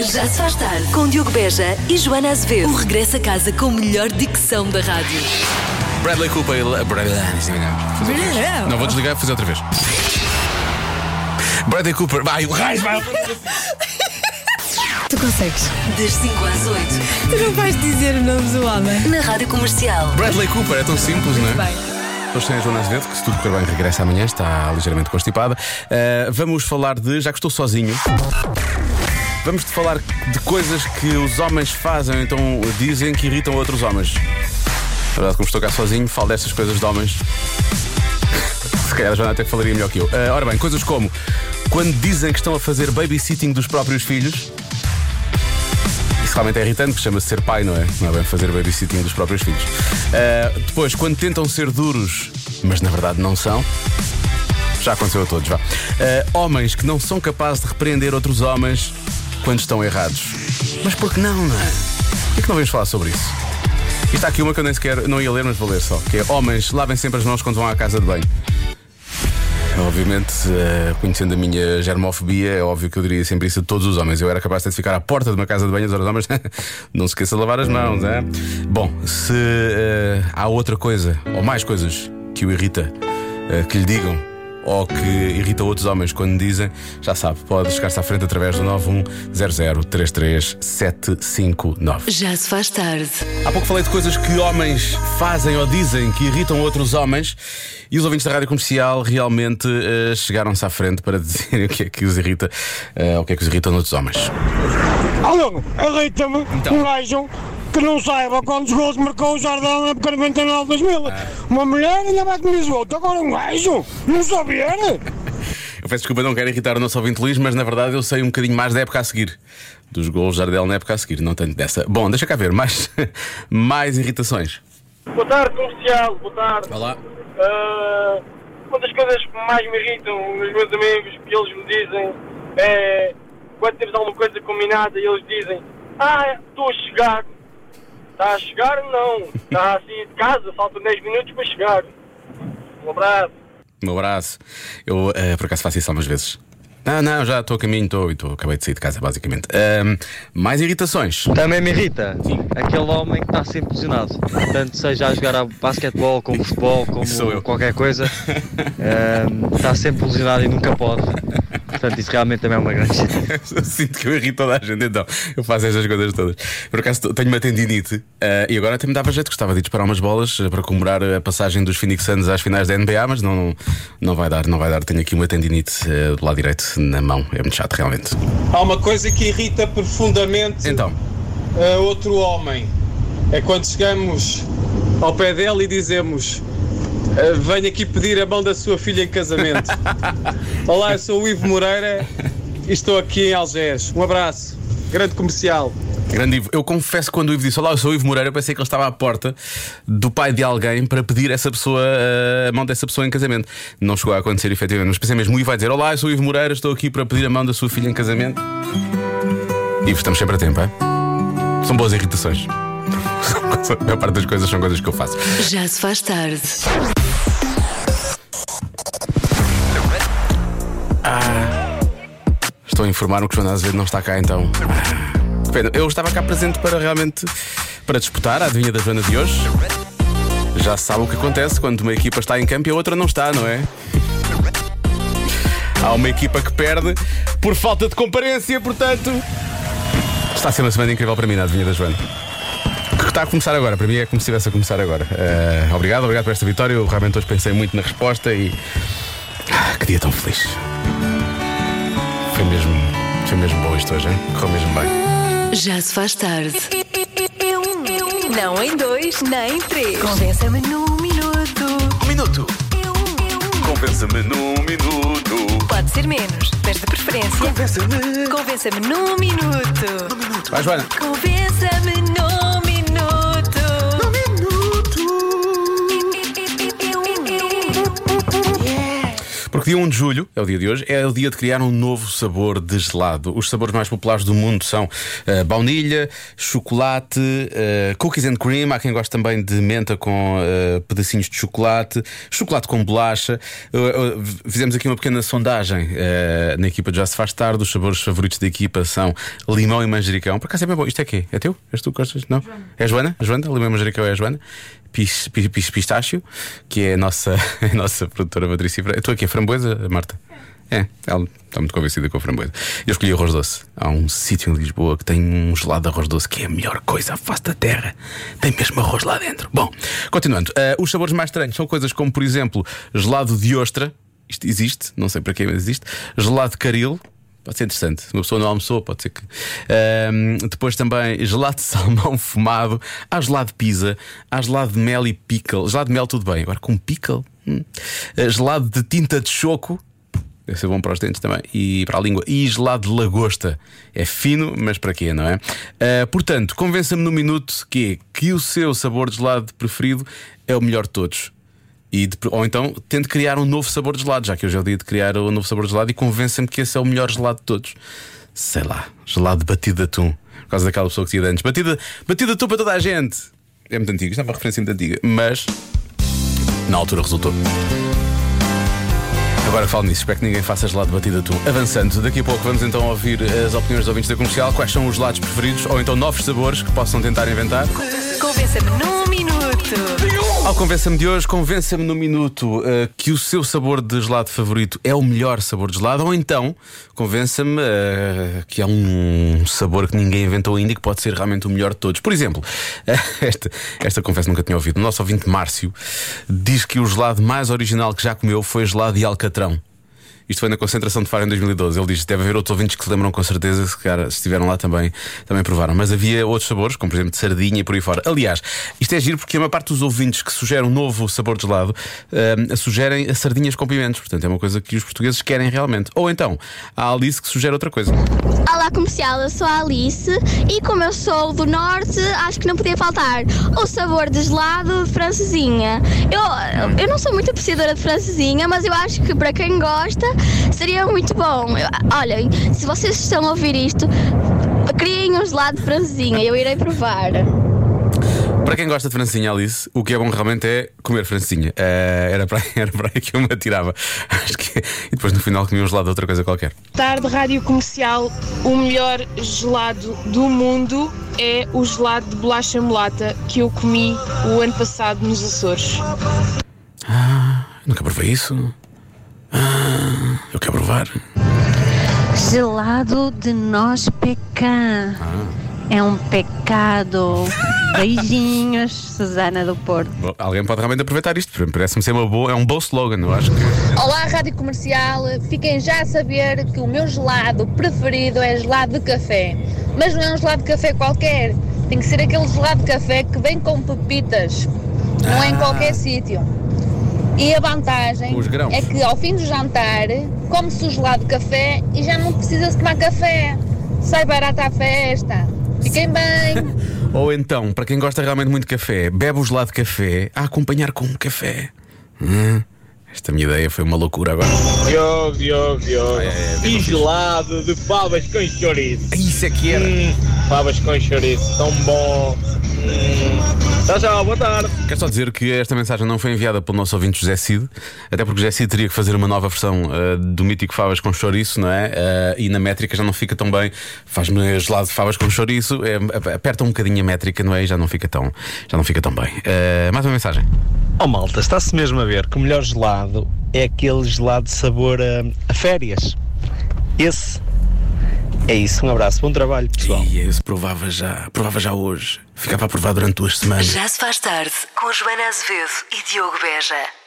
Já se faz tarde com Diogo Beja e Joana Azevedo. O regresso a casa com a melhor dicção da rádio. Bradley Cooper. ele- Bradley, fazer outra vez. Não vou desligar, vou fazer outra vez. Bradley Cooper. Vai, o raio, vai. Tu consegues. Das 5 às 8 Tu não vais dizer o nome do homem. na rádio comercial. Bradley Cooper, é tão simples, não é? Bem. Hoje tem a Joana Azevedo, que se tudo correr bem regressa amanhã, está ligeiramente constipada. Uh, vamos falar de. Já que estou sozinho. Vamos de falar de coisas que os homens fazem, então dizem que irritam outros homens. Na verdade, como estou cá sozinho, falo dessas coisas de homens. Se calhar Joana até falaria melhor que eu. Uh, ora bem, coisas como quando dizem que estão a fazer babysitting dos próprios filhos. Isso realmente é irritante, que chama-se ser pai, não é? Não é bem fazer babysitting dos próprios filhos. Uh, depois, quando tentam ser duros, mas na verdade não são. Já aconteceu a todos, vá. Uh, homens que não são capazes de repreender outros homens quando estão errados. Mas por que não, não é? Por que, não vamos falar sobre isso? E está aqui uma que eu nem sequer não ia ler, mas vou ler só. Que é homens, lavem sempre as mãos quando vão à casa de banho. Obviamente, eh, conhecendo a minha germofobia, é óbvio que eu diria sempre isso a todos os homens. Eu era capaz de ficar à porta de uma casa de banho dizer aos homens: não se esqueça de lavar as mãos, é? Bom, se eh, há outra coisa, ou mais coisas, que o irrita, eh, que lhe digam, ou que irrita outros homens quando dizem, já sabe, pode chegar-se à frente através do 910033759. Já se faz tarde. Há pouco falei de coisas que homens fazem ou dizem que irritam outros homens e os ouvintes da rádio comercial realmente eh, chegaram-se à frente para dizer o que é que os irrita, eh, o que é que os irrita noutros homens. Alô, irrita-me Então. um gajo que não saiba quantos gols marcou o Jardão na época 99 2000. Uma mulher ainda vai comer outro. Agora um gajo, não saber. Eu peço desculpa, não quero irritar o nosso ouvinte Luís, mas na verdade eu sei um bocadinho mais da época a seguir. Dos gols de Jardel na época a seguir, não tanto dessa. Bom, deixa cá ver, mais, mais irritações. Boa tarde, comercial, boa tarde. Olá. Ah, uma das coisas que mais me irritam nos meus amigos, que eles me dizem, é quando temos alguma coisa combinada e eles dizem: Ah, estou a chegar. Está a chegar? Não. Está assim de casa, faltam 10 minutos para chegar. Um abraço. Um abraço. Eu eh, por acaso faço isso algumas vezes. Não, não, já estou a caminho, estou, estou, acabei de sair de casa, basicamente. Ahm, mais irritações. Também me irrita aquele homem que está sempre lesionado. Tanto seja a jogar a basquetebol, como futebol, como qualquer coisa, ehm, está sempre lesionado e nunca pode. Portanto, isso realmente também é uma grande. Eu Sinto que eu irrito toda a gente, então eu faço estas coisas todas. Por acaso tenho uma tendinite eh, e agora até me dava jeito, gostava de disparar umas bolas eh, para comemorar a passagem dos Phoenix Suns às finais da NBA, mas não, não, vai dar, não vai dar. Tenho aqui uma tendinite eh, do lado direito na mão, é muito chato, realmente. Há uma coisa que irrita profundamente Então, a outro homem. É quando chegamos ao pé dele e dizemos: "Ah, Venho aqui pedir a mão da sua filha em casamento. Olá, eu sou o Ivo Moreira e estou aqui em Algés. Um abraço. Grande comercial. grande Ivo, eu confesso que quando o Ivo disse Olá, eu sou o Ivo Moreira, eu pensei que ele estava à porta do pai de alguém para pedir essa pessoa, eh, a mão dessa pessoa em casamento. Não chegou a acontecer efetivamente, mas pensei mesmo, o Ivo vai dizer: Olá, eu sou o Ivo Moreira, estou aqui para pedir a mão da sua filha em casamento. Ivo, estamos sempre a tempo, é? São boas irritações. A maior parte das coisas são coisas que eu faço. Já se faz tarde. Estou a informar-me que o Joana Azevedo não está cá então. Ah, pena. Eu estava cá presente para realmente para disputar a adivinha da Joana de hoje. Já se sabe o que acontece quando uma equipa está em campo e a outra não está, não é? Há uma equipa que perde por falta de comparência, portanto. Está a ser uma semana incrível para mim na adivinha da Joana. Que está a começar agora, para mim é como se estivesse a começar agora. Ah, obrigado, obrigado por esta vitória. Eu realmente hoje pensei muito na resposta e. Ah, que dia tão feliz. Foi mesmo, foi mesmo bom isto hoje, hein? Correu mesmo bem. Já se faz tarde. Não em dois, nem em três. Convença-me num minuto. Um minuto. Compensa-me num minuto. Pode ser menos, mas de preferência. Convença-me. Convença-me num minuto. Vai, Joana. Convença-me num dia 1 de julho, é o dia de hoje, é o dia de criar um novo sabor de gelado. Os sabores mais populares do mundo são uh, baunilha, chocolate, uh, cookies and cream. Há quem goste também de menta com uh, pedacinhos de chocolate, chocolate com bolacha. fizemos aqui uma pequena sondagem na equipa de Já Se Faz Tarde. Os sabores favoritos da equipa são limão e manjericão. Por acaso é bem bom. Isto é quê? É teu? És tu que gostas? Não? Joana. É a Joana? Joana? Limão e manjericão é a Joana? Pis, pis, pis, Pistácio, que é a nossa, a nossa produtora matriz. Estou aqui a framboesa, Marta? É, ela está muito convencida com a framboesa. Eu escolhi arroz doce. Há um sítio em Lisboa que tem um gelado de arroz doce que é a melhor coisa à face da terra. Tem mesmo arroz lá dentro. Bom, continuando. Uh, os sabores mais estranhos são coisas como, por exemplo, gelado de ostra. Isto existe, não sei para quem, mas existe. Gelado de caril. Pode ser interessante. Uma pessoa não almoçou, pode ser que. Uh, depois também gelado de salmão fumado. Há gelado de pizza. Há gelado de mel e pickle. Gelado de mel, tudo bem. Agora com pickle. Hum. Uh, gelado de tinta de choco. Deve ser bom para os dentes também e para a língua. E gelado de lagosta. É fino, mas para quê, não é? Uh, portanto, convença-me no minuto que, que o seu sabor de gelado preferido é o melhor de todos. E de, ou então tente criar um novo sabor de gelado, já que hoje é o dia de criar um novo sabor de gelado e convença-me que esse é o melhor gelado de todos. Sei lá, gelado batido de atum. Por causa daquela pessoa que tinha antes. Batida, batida de atum para toda a gente. É muito antigo, isto é uma referência muito antiga. Mas na altura resultou. Agora falo nisso, espero que ninguém faça gelado batida tu. Avançando, daqui a pouco vamos então ouvir as opiniões dos ouvintes da comercial, quais são os gelados preferidos ou então novos sabores que possam tentar inventar. Convença-me num minuto. Ao Convença-me de hoje, convença-me no minuto uh, que o seu sabor de gelado favorito é o melhor sabor de gelado, ou então convença-me uh, que é um sabor que ninguém inventou ainda e que pode ser realmente o melhor de todos. Por exemplo, uh, esta, esta confesso nunca tinha ouvido. O nosso ouvinte Márcio diz que o gelado mais original que já comeu foi gelado de alcatrão. Isto foi na concentração de Faro em 2012. Ele diz: deve haver outros ouvintes que se lembram com certeza, se, cara, estiveram lá também, também provaram. Mas havia outros sabores, como por exemplo de sardinha e por aí fora. Aliás, isto é giro porque a maior parte dos ouvintes que sugerem um novo sabor de gelado uh, sugerem a sardinhas com pimentos. Portanto, é uma coisa que os portugueses querem realmente. Ou então, a Alice que sugere outra coisa. Olá, comercial, eu sou a Alice e como eu sou do Norte, acho que não podia faltar o sabor de gelado francesinha. Eu, eu não sou muito apreciadora de francesinha, mas eu acho que para quem gosta seria muito bom. Olhem, se vocês estão a ouvir isto, criem um gelado de francesinha, eu irei provar. Para quem gosta de francesinha, Alice, o que é bom realmente é comer francesinha. Uh, era, para, era para aí que eu me atirava. Acho que, e depois no final comia um gelado de outra coisa qualquer. Tarde Rádio Comercial, o melhor gelado do mundo é o gelado de bolacha mulata que eu comi o ano passado nos Açores. Ah, nunca provei isso. Ah, eu quero provar. Gelado de nós pecan. Ah. É um pecado. Beijinhos, Susana do Porto. Bom, alguém pode realmente aproveitar isto, parece-me ser uma boa, é um bom slogan, eu acho. Olá, Rádio Comercial. Fiquem já a saber que o meu gelado preferido é gelado de café. Mas não é um gelado de café qualquer. Tem que ser aquele gelado de café que vem com pepitas. Não é em qualquer sítio. E a vantagem é que ao fim do jantar come-se o gelado de café e já não precisa-se tomar café. Sai barata à festa. Fiquem bem. Ou então, para quem gosta realmente muito de café, bebe o gelado de café a acompanhar com um café. Hum, esta minha ideia foi uma loucura agora. Diogo, Diogo, Diogo. É, é, e gelado de favas com chouriço. Isso é que era. Hum, favas com chouriço, tão bom. Tchau, tchau, boa tarde. Quero só dizer que esta mensagem não foi enviada pelo nosso ouvinte José Cid, até porque José Cid teria que fazer uma nova versão uh, do mítico Favas com chouriço, não é? Uh, e na métrica já não fica tão bem. Faz-me gelado de favas com chouriço, é, aperta um bocadinho a métrica, não é? E já não fica tão, já não fica tão bem. Uh, mais uma mensagem. Oh malta, está-se mesmo a ver que o melhor gelado é aquele gelado de sabor a, a férias. Esse é isso, um abraço, bom trabalho, pessoal. E esse provava já, provava já hoje. Ficava a provar durante duas semanas. Já se faz tarde com Joana Azevedo e Diogo Beja.